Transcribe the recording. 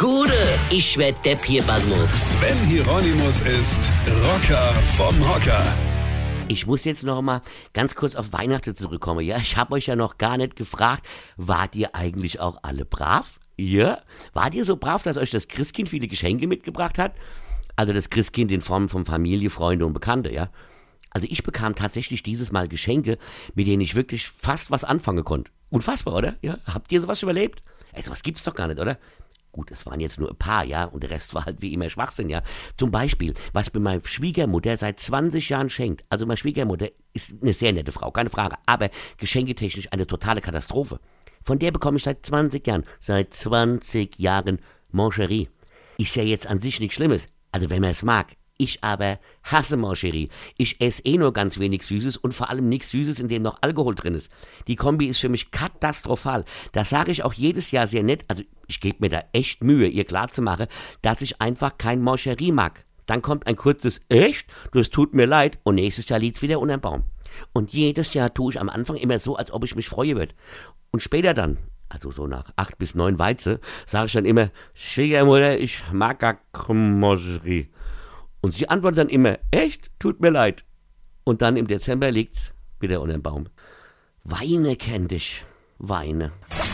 Gude, ich werd Depp hier, Basmus. Sven Hieronymus ist Rocker vom Hocker. Ich muss jetzt noch mal ganz kurz auf Weihnachten zurückkommen. Ja, ich habe euch ja noch gar nicht gefragt, wart ihr eigentlich auch alle brav? Ja? Wart ihr so brav, dass euch das Christkind viele Geschenke mitgebracht hat? Also das Christkind in Form von Familie, Freunde und Bekannte, ja? Also ich bekam tatsächlich dieses Mal Geschenke, mit denen ich wirklich fast was anfangen konnte. Unfassbar, oder? Ja? Habt ihr sowas schon erlebt? Ey, sowas gibt's doch gar nicht, oder? Gut, es waren jetzt nur ein paar, ja, und der Rest war halt wie immer Schwachsinn, ja. Zum Beispiel, was mir meine Schwiegermutter seit 20 Jahren schenkt. Also meine Schwiegermutter ist eine sehr nette Frau, keine Frage, aber geschenketechnisch eine totale Katastrophe. Von der bekomme ich seit 20 Jahren, seit 20 Jahren Mancherie. Ist ja jetzt an sich nichts Schlimmes, also wenn man es mag. Ich aber hasse Mancherie. Ich esse eh nur ganz wenig Süßes und vor allem nichts Süßes, in dem noch Alkohol drin ist. Die Kombi ist für mich katastrophal. Das sage ich auch jedes Jahr sehr nett. Also ich gebe mir da echt Mühe, ihr klarzumachen, dass ich einfach kein Mancherie mag. Dann kommt ein kurzes Echt? Das tut mir leid. Und nächstes Jahr liegt's wieder unter dem Baum. Und jedes Jahr tue ich am Anfang immer so, als ob ich mich freue würde. Und später dann, also so nach acht bis neun Weize, sage ich dann immer, Schwiegermutter, ich mag gar keine Mancherie. Und sie antwortet dann immer, echt? Tut mir leid. Und dann im Dezember liegt's wieder unter dem Baum. Weine kenn dich. Weine.